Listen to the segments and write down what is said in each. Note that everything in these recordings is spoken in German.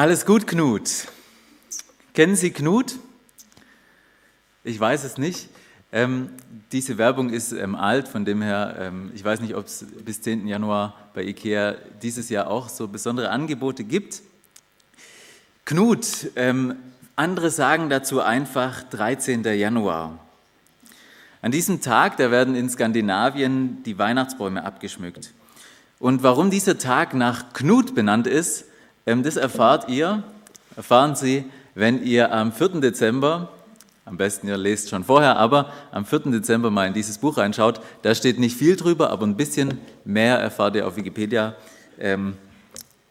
Alles gut, Knut. Kennen Sie Knut? Ich weiß es nicht. Ähm, diese Werbung ist ähm, alt, von dem her, ähm, ich weiß nicht, ob es bis 10. Januar bei IKEA dieses Jahr auch so besondere Angebote gibt. Knut, ähm, andere sagen dazu einfach 13. Januar. An diesem Tag, da werden in Skandinavien die Weihnachtsbäume abgeschmückt. Und warum dieser Tag nach Knut benannt ist, das erfahrt ihr, erfahren Sie, wenn ihr am 4. Dezember, am besten ihr lest schon vorher, aber am 4. Dezember mal in dieses Buch reinschaut. Da steht nicht viel drüber, aber ein bisschen mehr erfahrt ihr auf Wikipedia. Ähm,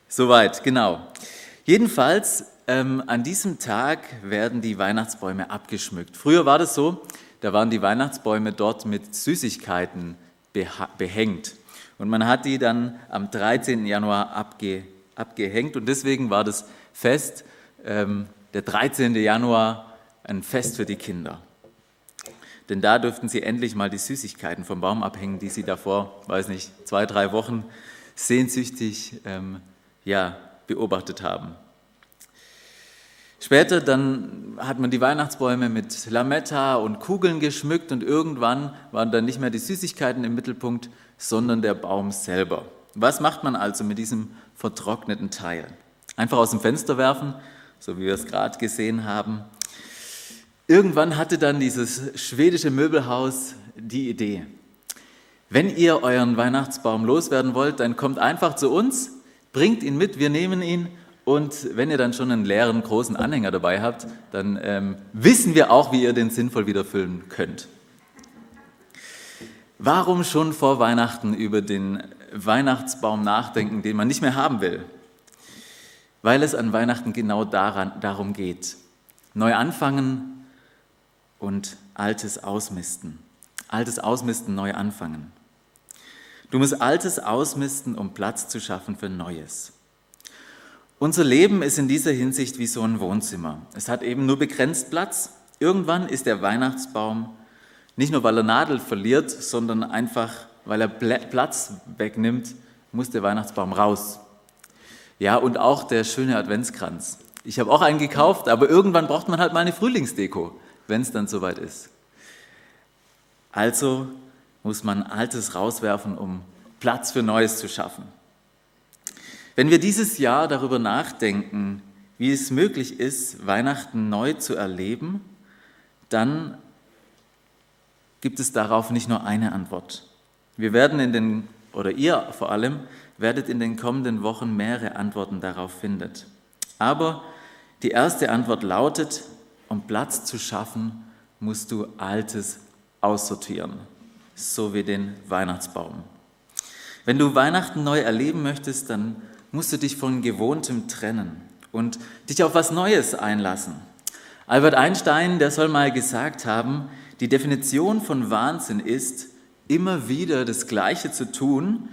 soweit, genau. Jedenfalls, ähm, an diesem Tag werden die Weihnachtsbäume abgeschmückt. Früher war das so, da waren die Weihnachtsbäume dort mit Süßigkeiten behängt. Und man hat die dann am 13. Januar abge, abgehängt und deswegen war das Fest, ähm, der 13. Januar, ein Fest für die Kinder. Denn da durften sie endlich mal die Süßigkeiten vom Baum abhängen, die sie davor, weiß nicht, zwei, drei Wochen sehnsüchtig ähm, ja, beobachtet haben. Später dann hat man die Weihnachtsbäume mit Lametta und Kugeln geschmückt und irgendwann waren dann nicht mehr die Süßigkeiten im Mittelpunkt, sondern der Baum selber. Was macht man also mit diesem vertrockneten Teil? Einfach aus dem Fenster werfen, so wie wir es gerade gesehen haben. Irgendwann hatte dann dieses schwedische Möbelhaus die Idee, wenn ihr euren Weihnachtsbaum loswerden wollt, dann kommt einfach zu uns, bringt ihn mit, wir nehmen ihn und wenn ihr dann schon einen leeren, großen Anhänger dabei habt, dann ähm, wissen wir auch, wie ihr den sinnvoll wieder füllen könnt. Warum schon vor Weihnachten über den Weihnachtsbaum nachdenken, den man nicht mehr haben will? Weil es an Weihnachten genau daran, darum geht. Neu anfangen und Altes ausmisten. Altes ausmisten, neu anfangen. Du musst Altes ausmisten, um Platz zu schaffen für Neues. Unser Leben ist in dieser Hinsicht wie so ein Wohnzimmer. Es hat eben nur begrenzt Platz. Irgendwann ist der Weihnachtsbaum nicht nur, weil er Nadel verliert, sondern einfach, weil er Platz wegnimmt, muss der Weihnachtsbaum raus. Ja, und auch der schöne Adventskranz. Ich habe auch einen gekauft, aber irgendwann braucht man halt mal eine Frühlingsdeko, wenn es dann soweit ist. Also muss man Altes rauswerfen, um Platz für Neues zu schaffen. Wenn wir dieses Jahr darüber nachdenken, wie es möglich ist, Weihnachten neu zu erleben, dann gibt es darauf nicht nur eine Antwort. Wir werden in den, oder ihr vor allem, werdet in den kommenden Wochen mehrere Antworten darauf finden. Aber die erste Antwort lautet, um Platz zu schaffen, musst du Altes aussortieren, so wie den Weihnachtsbaum. Wenn du Weihnachten neu erleben möchtest, dann musst du dich von Gewohntem trennen und dich auf was Neues einlassen. Albert Einstein, der soll mal gesagt haben, die Definition von Wahnsinn ist, immer wieder das Gleiche zu tun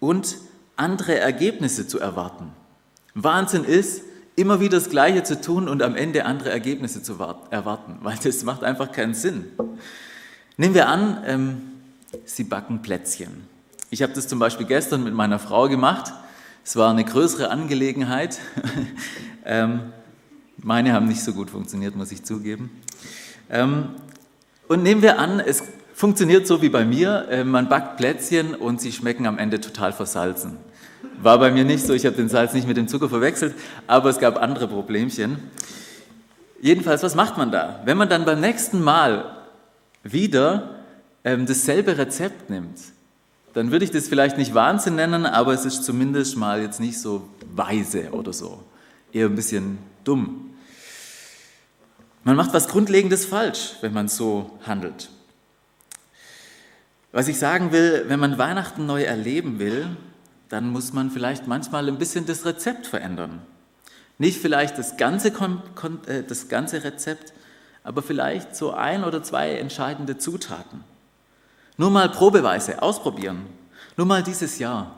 und andere Ergebnisse zu erwarten. Wahnsinn ist, immer wieder das Gleiche zu tun und am Ende andere Ergebnisse zu erwarten, weil das macht einfach keinen Sinn. Nehmen wir an, ähm, Sie backen Plätzchen. Ich habe das zum Beispiel gestern mit meiner Frau gemacht. Es war eine größere Angelegenheit. ähm, meine haben nicht so gut funktioniert, muss ich zugeben. Ähm, und nehmen wir an, es funktioniert so wie bei mir. Äh, man backt Plätzchen und sie schmecken am Ende total versalzen. War bei mir nicht so, ich habe den Salz nicht mit dem Zucker verwechselt, aber es gab andere Problemchen. Jedenfalls, was macht man da? Wenn man dann beim nächsten Mal wieder ähm, dasselbe Rezept nimmt, dann würde ich das vielleicht nicht Wahnsinn nennen, aber es ist zumindest mal jetzt nicht so weise oder so. Eher ein bisschen dumm. Man macht was Grundlegendes falsch, wenn man so handelt. Was ich sagen will, wenn man Weihnachten neu erleben will, dann muss man vielleicht manchmal ein bisschen das Rezept verändern. Nicht vielleicht das ganze, äh, das ganze Rezept, aber vielleicht so ein oder zwei entscheidende Zutaten. Nur mal probeweise ausprobieren. Nur mal dieses Jahr.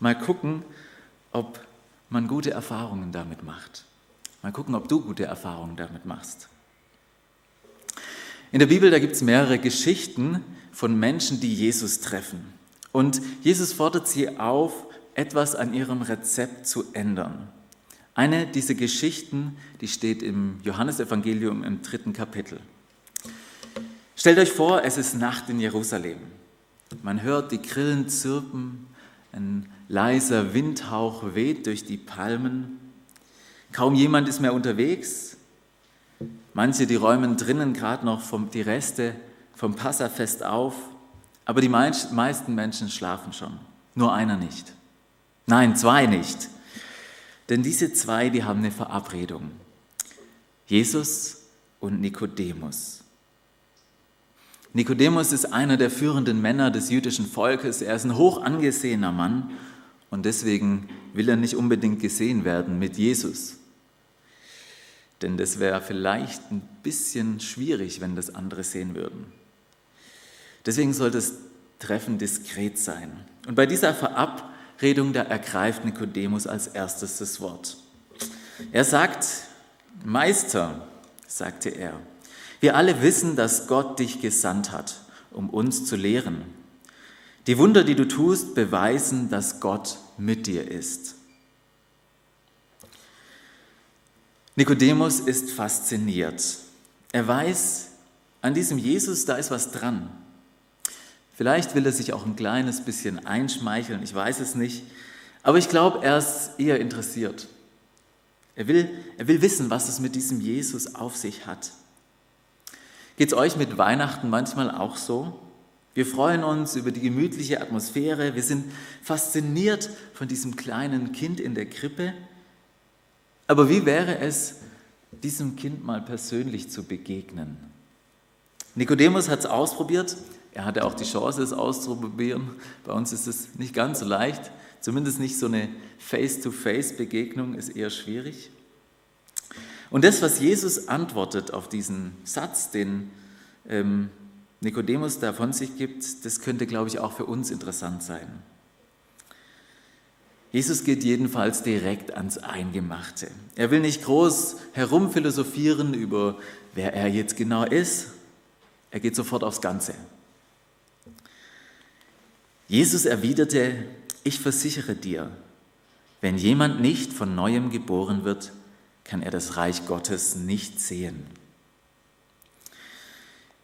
Mal gucken, ob man gute Erfahrungen damit macht. Mal gucken, ob du gute Erfahrungen damit machst. In der Bibel, da gibt es mehrere Geschichten von Menschen, die Jesus treffen. Und Jesus fordert sie auf, etwas an ihrem Rezept zu ändern. Eine dieser Geschichten, die steht im Johannesevangelium im dritten Kapitel. Stellt euch vor, es ist Nacht in Jerusalem. Man hört die Grillen zirpen, ein leiser Windhauch weht durch die Palmen. Kaum jemand ist mehr unterwegs. Manche, die räumen drinnen gerade noch vom, die Reste vom Passafest auf. Aber die meisten Menschen schlafen schon. Nur einer nicht. Nein, zwei nicht. Denn diese zwei, die haben eine Verabredung. Jesus und Nikodemus. Nikodemus ist einer der führenden Männer des jüdischen Volkes. Er ist ein hoch angesehener Mann und deswegen will er nicht unbedingt gesehen werden mit Jesus. Denn das wäre vielleicht ein bisschen schwierig, wenn das andere sehen würden. Deswegen soll das Treffen diskret sein. Und bei dieser Verabredung, da ergreift Nikodemus als erstes das Wort. Er sagt, Meister, sagte er, wir alle wissen, dass Gott dich gesandt hat, um uns zu lehren. Die Wunder, die du tust, beweisen, dass Gott mit dir ist. Nikodemus ist fasziniert. Er weiß, an diesem Jesus, da ist was dran. Vielleicht will er sich auch ein kleines bisschen einschmeicheln, ich weiß es nicht. Aber ich glaube, er ist eher interessiert. Er will, er will wissen, was es mit diesem Jesus auf sich hat. Geht es euch mit Weihnachten manchmal auch so? Wir freuen uns über die gemütliche Atmosphäre, wir sind fasziniert von diesem kleinen Kind in der Krippe aber wie wäre es, diesem Kind mal persönlich zu begegnen? Nikodemus hat es ausprobiert. Er hatte auch die Chance, es auszuprobieren. Bei uns ist es nicht ganz so leicht. Zumindest nicht so eine Face-to-Face-Begegnung ist eher schwierig. Und das, was Jesus antwortet auf diesen Satz, den ähm, Nikodemus da von sich gibt, das könnte, glaube ich, auch für uns interessant sein. Jesus geht jedenfalls direkt ans Eingemachte. Er will nicht groß herumphilosophieren über, wer er jetzt genau ist. Er geht sofort aufs Ganze. Jesus erwiderte, ich versichere dir, wenn jemand nicht von neuem geboren wird, kann er das Reich Gottes nicht sehen.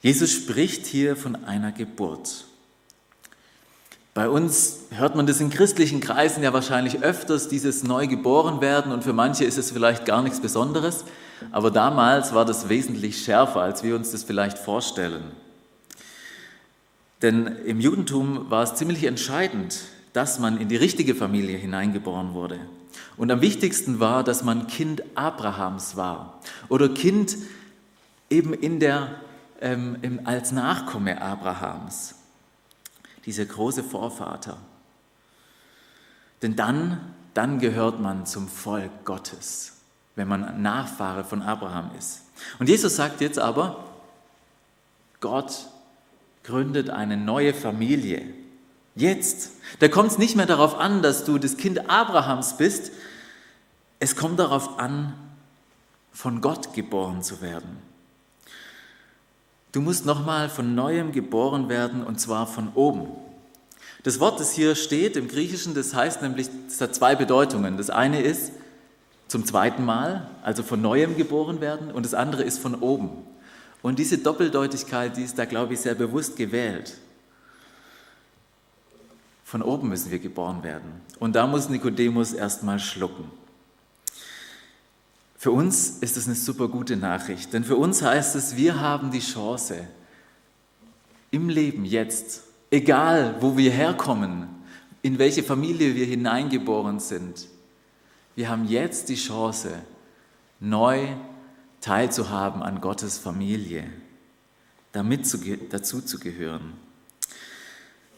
Jesus spricht hier von einer Geburt. Bei uns hört man das in christlichen Kreisen ja wahrscheinlich öfters, dieses Neugeborenwerden und für manche ist es vielleicht gar nichts Besonderes, aber damals war das wesentlich schärfer, als wir uns das vielleicht vorstellen. Denn im Judentum war es ziemlich entscheidend, dass man in die richtige Familie hineingeboren wurde. Und am wichtigsten war, dass man Kind Abrahams war oder Kind eben in der, ähm, als Nachkomme Abrahams dieser große Vorvater. Denn dann, dann gehört man zum Volk Gottes, wenn man Nachfahre von Abraham ist. Und Jesus sagt jetzt aber, Gott gründet eine neue Familie. Jetzt. Da kommt es nicht mehr darauf an, dass du das Kind Abrahams bist. Es kommt darauf an, von Gott geboren zu werden. Du musst nochmal von neuem geboren werden und zwar von oben. Das Wort, das hier steht im Griechischen, das heißt nämlich, es hat zwei Bedeutungen. Das eine ist zum zweiten Mal, also von neuem geboren werden, und das andere ist von oben. Und diese Doppeldeutigkeit, die ist da, glaube ich, sehr bewusst gewählt. Von oben müssen wir geboren werden. Und da muss Nikodemus erstmal schlucken. Für uns ist das eine super gute Nachricht, denn für uns heißt es, wir haben die Chance, im Leben jetzt, egal wo wir herkommen, in welche Familie wir hineingeboren sind, wir haben jetzt die Chance, neu teilzuhaben an Gottes Familie, damit dazu zu gehören.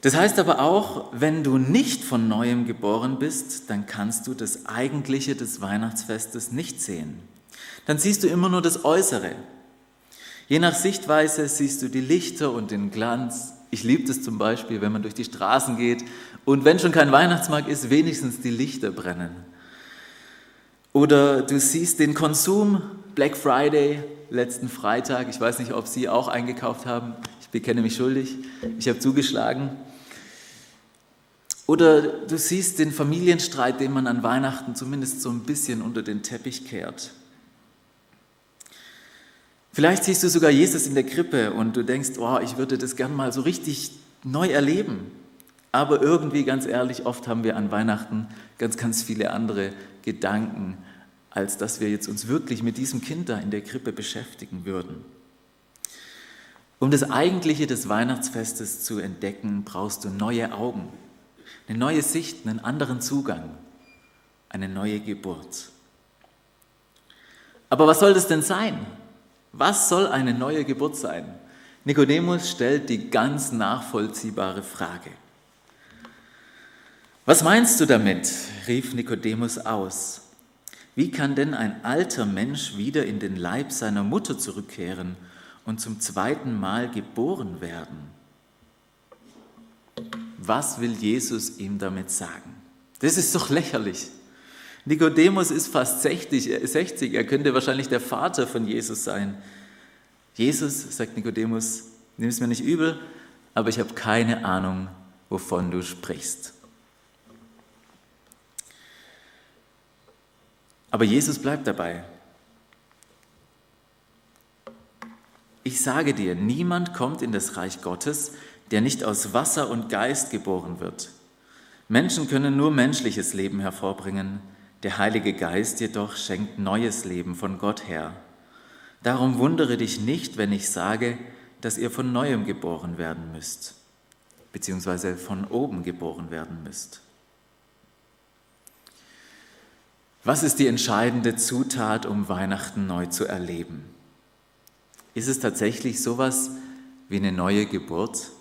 Das heißt aber auch, wenn du nicht von neuem geboren bist, dann kannst du das Eigentliche des Weihnachtsfestes nicht sehen. Dann siehst du immer nur das Äußere. Je nach Sichtweise siehst du die Lichter und den Glanz. Ich liebe das zum Beispiel, wenn man durch die Straßen geht und wenn schon kein Weihnachtsmarkt ist, wenigstens die Lichter brennen. Oder du siehst den Konsum, Black Friday, letzten Freitag. Ich weiß nicht, ob Sie auch eingekauft haben. Ich bekenne mich schuldig. Ich habe zugeschlagen. Oder du siehst den Familienstreit, den man an Weihnachten zumindest so ein bisschen unter den Teppich kehrt. Vielleicht siehst du sogar Jesus in der Krippe und du denkst, oh, ich würde das gern mal so richtig neu erleben. Aber irgendwie, ganz ehrlich, oft haben wir an Weihnachten ganz, ganz viele andere Gedanken, als dass wir jetzt uns wirklich mit diesem Kind da in der Krippe beschäftigen würden. Um das Eigentliche des Weihnachtsfestes zu entdecken, brauchst du neue Augen, eine neue Sicht, einen anderen Zugang, eine neue Geburt. Aber was soll das denn sein? Was soll eine neue Geburt sein? Nikodemus stellt die ganz nachvollziehbare Frage. Was meinst du damit? rief Nikodemus aus. Wie kann denn ein alter Mensch wieder in den Leib seiner Mutter zurückkehren und zum zweiten Mal geboren werden? Was will Jesus ihm damit sagen? Das ist doch lächerlich. Nikodemus ist fast 60, 60, er könnte wahrscheinlich der Vater von Jesus sein. Jesus, sagt Nikodemus, nimm es mir nicht übel, aber ich habe keine Ahnung, wovon du sprichst. Aber Jesus bleibt dabei. Ich sage dir, niemand kommt in das Reich Gottes, der nicht aus Wasser und Geist geboren wird. Menschen können nur menschliches Leben hervorbringen, der Heilige Geist jedoch schenkt neues Leben von Gott her. Darum wundere dich nicht, wenn ich sage, dass ihr von neuem geboren werden müsst, beziehungsweise von oben geboren werden müsst. Was ist die entscheidende Zutat, um Weihnachten neu zu erleben? Ist es tatsächlich sowas wie eine neue Geburt?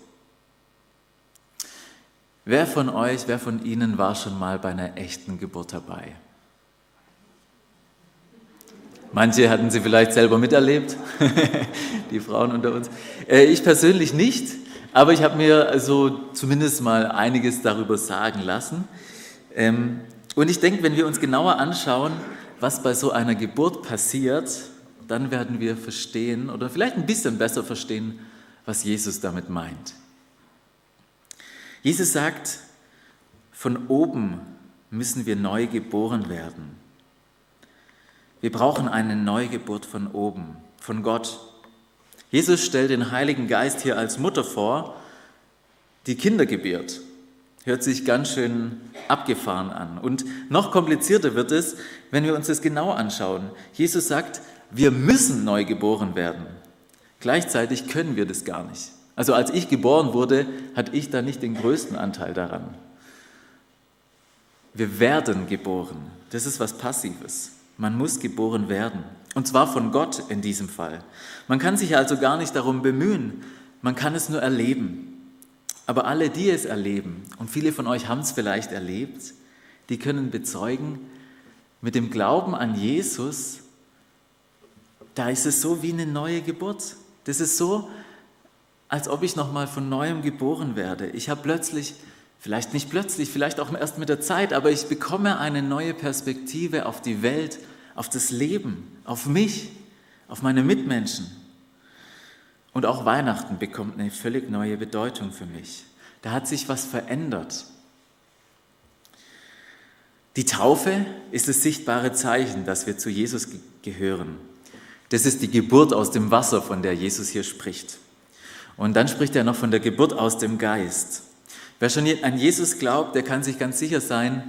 Wer von euch, wer von Ihnen war schon mal bei einer echten Geburt dabei? Manche hatten sie vielleicht selber miterlebt, die Frauen unter uns. Äh, ich persönlich nicht, aber ich habe mir also zumindest mal einiges darüber sagen lassen. Ähm, und ich denke, wenn wir uns genauer anschauen, was bei so einer Geburt passiert, dann werden wir verstehen oder vielleicht ein bisschen besser verstehen, was Jesus damit meint. Jesus sagt, von oben müssen wir neu geboren werden. Wir brauchen eine Neugeburt von oben, von Gott. Jesus stellt den Heiligen Geist hier als Mutter vor, die Kinder gebiert. Hört sich ganz schön abgefahren an. Und noch komplizierter wird es, wenn wir uns das genau anschauen. Jesus sagt, wir müssen neu geboren werden. Gleichzeitig können wir das gar nicht. Also als ich geboren wurde, hatte ich da nicht den größten Anteil daran. Wir werden geboren. Das ist was Passives. Man muss geboren werden. Und zwar von Gott in diesem Fall. Man kann sich also gar nicht darum bemühen. Man kann es nur erleben. Aber alle, die es erleben, und viele von euch haben es vielleicht erlebt, die können bezeugen, mit dem Glauben an Jesus, da ist es so wie eine neue Geburt. Das ist so, als ob ich nochmal von neuem geboren werde. Ich habe plötzlich, vielleicht nicht plötzlich, vielleicht auch erst mit der Zeit, aber ich bekomme eine neue Perspektive auf die Welt, auf das Leben, auf mich, auf meine Mitmenschen. Und auch Weihnachten bekommt eine völlig neue Bedeutung für mich. Da hat sich was verändert. Die Taufe ist das sichtbare Zeichen, dass wir zu Jesus gehören. Das ist die Geburt aus dem Wasser, von der Jesus hier spricht. Und dann spricht er noch von der Geburt aus dem Geist. Wer schon an Jesus glaubt, der kann sich ganz sicher sein,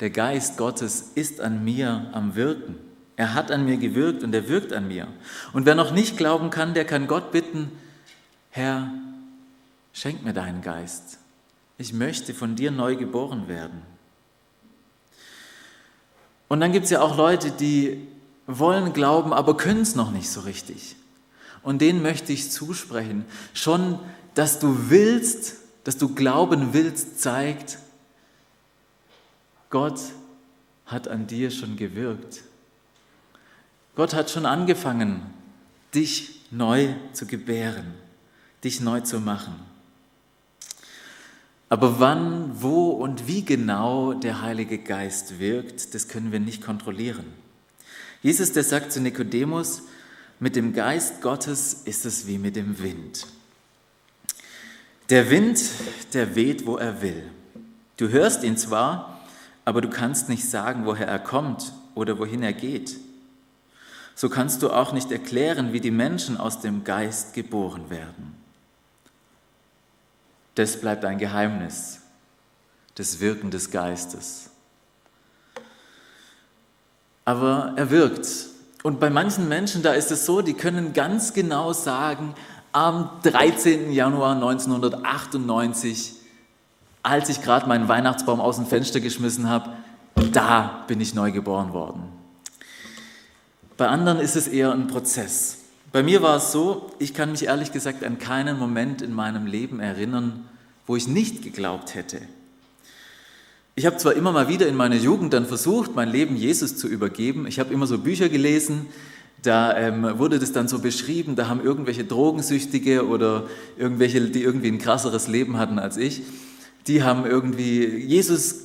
der Geist Gottes ist an mir am Wirken. Er hat an mir gewirkt und er wirkt an mir. Und wer noch nicht glauben kann, der kann Gott bitten, Herr, schenk mir deinen Geist. Ich möchte von dir neu geboren werden. Und dann gibt es ja auch Leute, die wollen glauben, aber können es noch nicht so richtig. Und denen möchte ich zusprechen, schon, dass du willst, dass du glauben willst, zeigt, Gott hat an dir schon gewirkt. Gott hat schon angefangen, dich neu zu gebären, dich neu zu machen. Aber wann, wo und wie genau der Heilige Geist wirkt, das können wir nicht kontrollieren. Jesus, der sagt zu Nikodemus, mit dem Geist Gottes ist es wie mit dem Wind. Der Wind, der weht, wo er will. Du hörst ihn zwar, aber du kannst nicht sagen, woher er kommt oder wohin er geht. So kannst du auch nicht erklären, wie die Menschen aus dem Geist geboren werden. Das bleibt ein Geheimnis, das Wirken des Geistes. Aber er wirkt. Und bei manchen Menschen, da ist es so, die können ganz genau sagen, am 13. Januar 1998 als ich gerade meinen Weihnachtsbaum aus dem Fenster geschmissen habe, da bin ich neu geboren worden. Bei anderen ist es eher ein Prozess. Bei mir war es so, ich kann mich ehrlich gesagt an keinen Moment in meinem Leben erinnern, wo ich nicht geglaubt hätte. Ich habe zwar immer mal wieder in meiner Jugend dann versucht, mein Leben Jesus zu übergeben. Ich habe immer so Bücher gelesen, da ähm, wurde das dann so beschrieben, da haben irgendwelche Drogensüchtige oder irgendwelche, die irgendwie ein krasseres Leben hatten als ich, die haben irgendwie Jesus,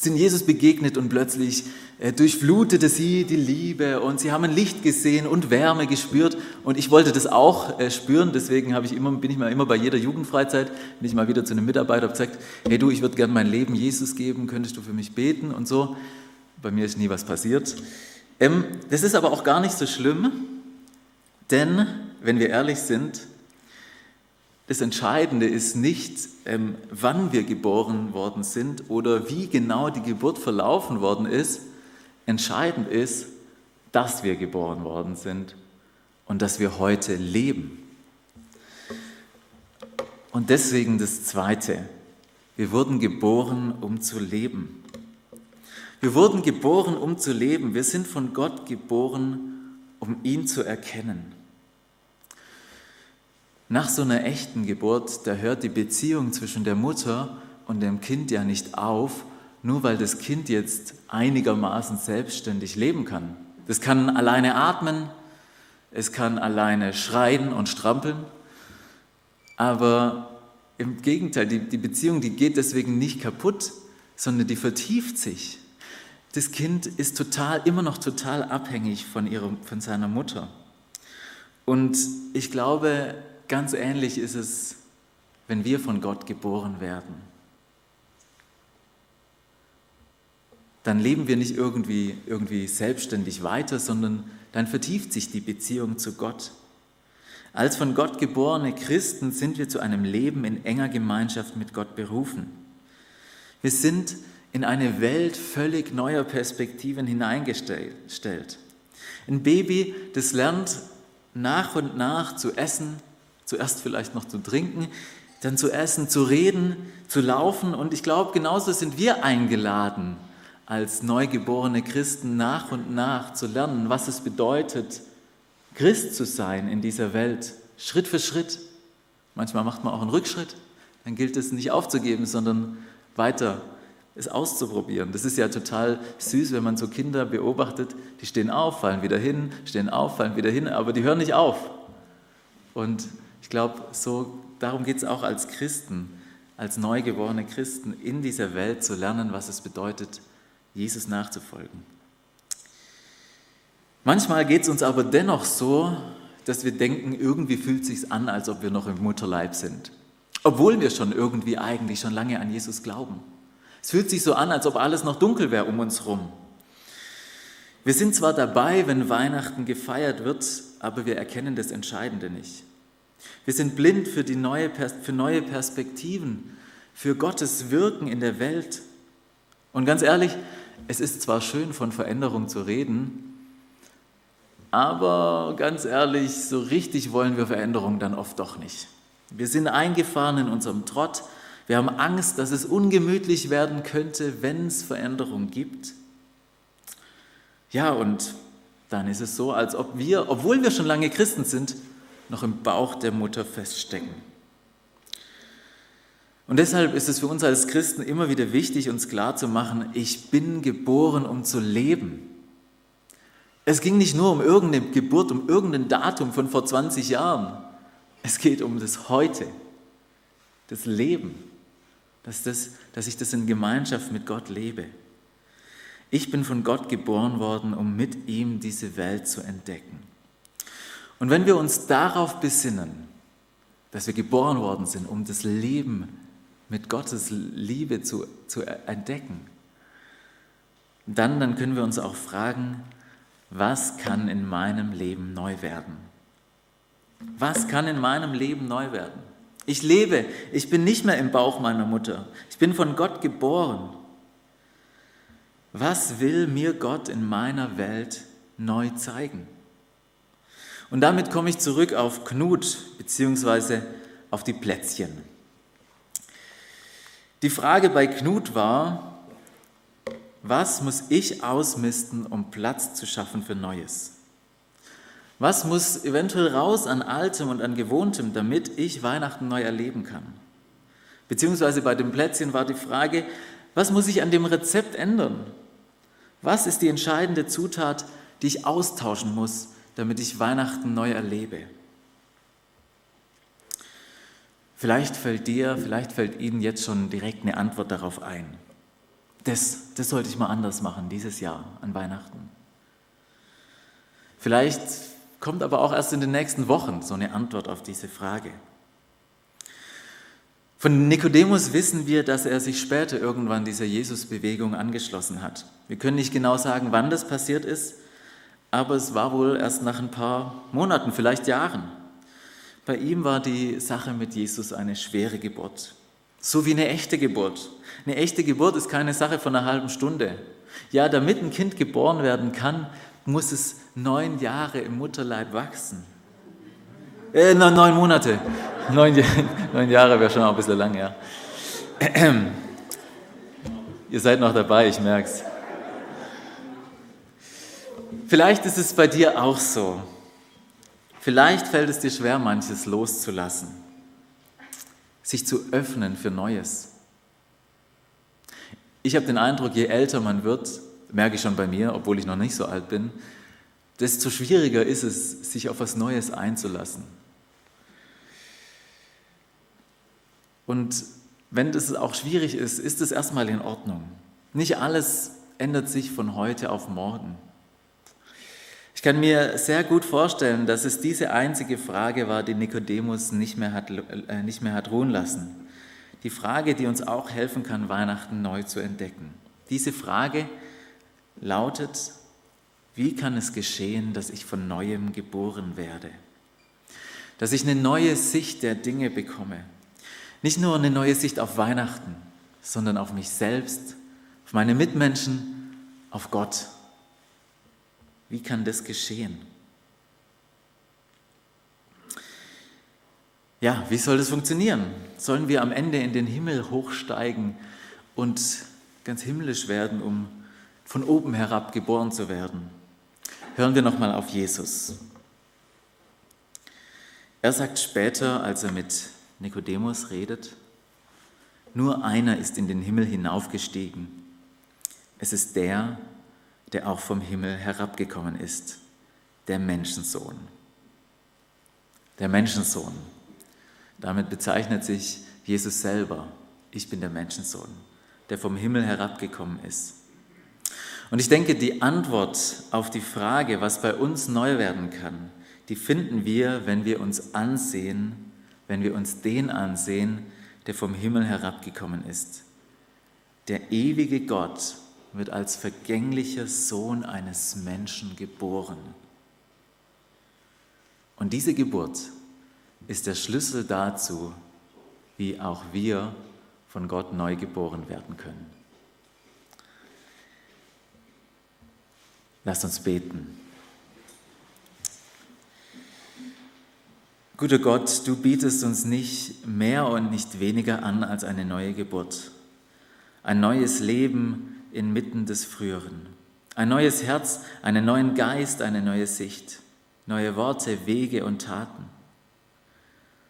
sind Jesus begegnet und plötzlich äh, durchflutete sie die Liebe. Und sie haben ein Licht gesehen und Wärme gespürt und ich wollte das auch äh, spüren, deswegen ich immer, bin ich mal immer bei jeder Jugendfreizeit, bin ich mal wieder zu einem Mitarbeiter und gesagt, hey du, ich würde gerne mein Leben Jesus geben, könntest du für mich beten und so. Bei mir ist nie was passiert. Ähm, das ist aber auch gar nicht so schlimm, denn wenn wir ehrlich sind, das Entscheidende ist nicht, ähm, wann wir geboren worden sind oder wie genau die Geburt verlaufen worden ist. Entscheidend ist, dass wir geboren worden sind und dass wir heute leben. Und deswegen das Zweite. Wir wurden geboren, um zu leben. Wir wurden geboren, um zu leben. Wir sind von Gott geboren, um ihn zu erkennen. Nach so einer echten Geburt, da hört die Beziehung zwischen der Mutter und dem Kind ja nicht auf, nur weil das Kind jetzt einigermaßen selbstständig leben kann. Das kann alleine atmen, es kann alleine schreien und strampeln, aber im Gegenteil, die, die Beziehung, die geht deswegen nicht kaputt, sondern die vertieft sich. Das Kind ist total, immer noch total abhängig von, ihrem, von seiner Mutter. Und ich glaube, Ganz ähnlich ist es, wenn wir von Gott geboren werden. Dann leben wir nicht irgendwie, irgendwie selbstständig weiter, sondern dann vertieft sich die Beziehung zu Gott. Als von Gott geborene Christen sind wir zu einem Leben in enger Gemeinschaft mit Gott berufen. Wir sind in eine Welt völlig neuer Perspektiven hineingestellt. Ein Baby, das lernt nach und nach zu essen, Zuerst vielleicht noch zu trinken, dann zu essen, zu reden, zu laufen. Und ich glaube, genauso sind wir eingeladen, als neugeborene Christen nach und nach zu lernen, was es bedeutet, Christ zu sein in dieser Welt, Schritt für Schritt. Manchmal macht man auch einen Rückschritt, dann gilt es nicht aufzugeben, sondern weiter es auszuprobieren. Das ist ja total süß, wenn man so Kinder beobachtet, die stehen auf, fallen wieder hin, stehen auf, fallen wieder hin, aber die hören nicht auf. Und ich glaube, so, darum geht es auch als Christen, als neugeborene Christen in dieser Welt zu lernen, was es bedeutet, Jesus nachzufolgen. Manchmal geht es uns aber dennoch so, dass wir denken, irgendwie fühlt es sich an, als ob wir noch im Mutterleib sind. Obwohl wir schon irgendwie eigentlich schon lange an Jesus glauben. Es fühlt sich so an, als ob alles noch dunkel wäre um uns herum. Wir sind zwar dabei, wenn Weihnachten gefeiert wird, aber wir erkennen das Entscheidende nicht. Wir sind blind für, die neue, für neue Perspektiven, für Gottes Wirken in der Welt. Und ganz ehrlich, es ist zwar schön, von Veränderung zu reden, aber ganz ehrlich, so richtig wollen wir Veränderung dann oft doch nicht. Wir sind eingefahren in unserem Trott. Wir haben Angst, dass es ungemütlich werden könnte, wenn es Veränderung gibt. Ja, und dann ist es so, als ob wir, obwohl wir schon lange Christen sind, noch im Bauch der Mutter feststecken. Und deshalb ist es für uns als Christen immer wieder wichtig, uns klarzumachen, ich bin geboren, um zu leben. Es ging nicht nur um irgendeine Geburt, um irgendein Datum von vor 20 Jahren. Es geht um das Heute, das Leben, dass, das, dass ich das in Gemeinschaft mit Gott lebe. Ich bin von Gott geboren worden, um mit ihm diese Welt zu entdecken. Und wenn wir uns darauf besinnen, dass wir geboren worden sind, um das Leben mit Gottes Liebe zu, zu entdecken. Dann, dann können wir uns auch fragen, was kann in meinem Leben neu werden? Was kann in meinem Leben neu werden? Ich lebe, ich bin nicht mehr im Bauch meiner Mutter. Ich bin von Gott geboren. Was will mir Gott in meiner Welt neu zeigen? Und damit komme ich zurück auf Knut bzw. auf die Plätzchen. Die Frage bei Knut war, was muss ich ausmisten, um Platz zu schaffen für Neues? Was muss eventuell raus an Altem und an Gewohntem, damit ich Weihnachten neu erleben kann? Beziehungsweise bei dem Plätzchen war die Frage, was muss ich an dem Rezept ändern? Was ist die entscheidende Zutat, die ich austauschen muss, damit ich Weihnachten neu erlebe? Vielleicht fällt dir, vielleicht fällt Ihnen jetzt schon direkt eine Antwort darauf ein. Das, das sollte ich mal anders machen dieses Jahr an Weihnachten. Vielleicht kommt aber auch erst in den nächsten Wochen so eine Antwort auf diese Frage. Von Nikodemus wissen wir, dass er sich später irgendwann dieser Jesus-Bewegung angeschlossen hat. Wir können nicht genau sagen, wann das passiert ist, aber es war wohl erst nach ein paar Monaten, vielleicht Jahren. Bei ihm war die Sache mit Jesus eine schwere Geburt, so wie eine echte Geburt. Eine echte Geburt ist keine Sache von einer halben Stunde. Ja, damit ein Kind geboren werden kann, muss es neun Jahre im Mutterleib wachsen. Äh, neun Monate. Neun, neun Jahre wäre schon auch ein bisschen lang, ja. Ihr seid noch dabei, ich merke es. Vielleicht ist es bei dir auch so. Vielleicht fällt es dir schwer, manches loszulassen, sich zu öffnen für Neues. Ich habe den Eindruck, je älter man wird, merke ich schon bei mir, obwohl ich noch nicht so alt bin, desto schwieriger ist es, sich auf was Neues einzulassen. Und wenn das auch schwierig ist, ist es erstmal in Ordnung. Nicht alles ändert sich von heute auf morgen. Ich kann mir sehr gut vorstellen, dass es diese einzige Frage war, die Nikodemus nicht mehr hat, äh, nicht mehr hat ruhen lassen. Die Frage, die uns auch helfen kann, Weihnachten neu zu entdecken. Diese Frage, lautet, wie kann es geschehen, dass ich von neuem geboren werde? Dass ich eine neue Sicht der Dinge bekomme. Nicht nur eine neue Sicht auf Weihnachten, sondern auf mich selbst, auf meine Mitmenschen, auf Gott. Wie kann das geschehen? Ja, wie soll das funktionieren? Sollen wir am Ende in den Himmel hochsteigen und ganz himmlisch werden, um von oben herab geboren zu werden. Hören wir nochmal auf Jesus. Er sagt später, als er mit Nikodemus redet, nur einer ist in den Himmel hinaufgestiegen. Es ist der, der auch vom Himmel herabgekommen ist, der Menschensohn. Der Menschensohn. Damit bezeichnet sich Jesus selber. Ich bin der Menschensohn, der vom Himmel herabgekommen ist. Und ich denke, die Antwort auf die Frage, was bei uns neu werden kann, die finden wir, wenn wir uns ansehen, wenn wir uns den ansehen, der vom Himmel herabgekommen ist. Der ewige Gott wird als vergänglicher Sohn eines Menschen geboren. Und diese Geburt ist der Schlüssel dazu, wie auch wir von Gott neu geboren werden können. Lasst uns beten. Guter Gott, du bietest uns nicht mehr und nicht weniger an als eine neue Geburt, ein neues Leben inmitten des Früheren, ein neues Herz, einen neuen Geist, eine neue Sicht, neue Worte, Wege und Taten.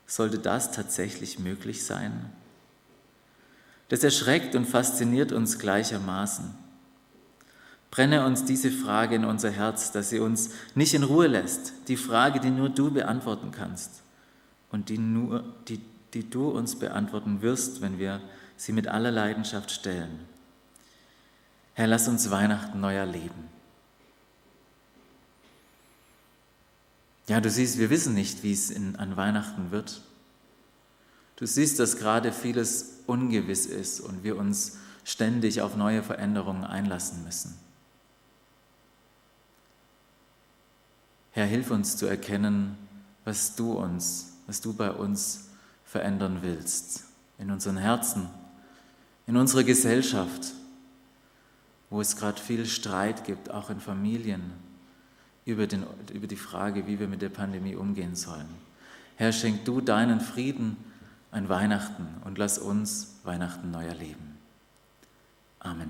Sollte das tatsächlich möglich sein? Das erschreckt und fasziniert uns gleichermaßen. Brenne uns diese Frage in unser Herz, dass sie uns nicht in Ruhe lässt. Die Frage, die nur du beantworten kannst und die, nur, die, die du uns beantworten wirst, wenn wir sie mit aller Leidenschaft stellen. Herr, lass uns Weihnachten neu erleben. Ja, du siehst, wir wissen nicht, wie es in, an Weihnachten wird. Du siehst, dass gerade vieles ungewiss ist und wir uns ständig auf neue Veränderungen einlassen müssen. Herr, hilf uns zu erkennen, was du uns, was du bei uns verändern willst, in unseren Herzen, in unserer Gesellschaft, wo es gerade viel Streit gibt, auch in Familien, über, den, über die Frage, wie wir mit der Pandemie umgehen sollen. Herr, schenk du deinen Frieden an Weihnachten und lass uns Weihnachten neu erleben. Amen.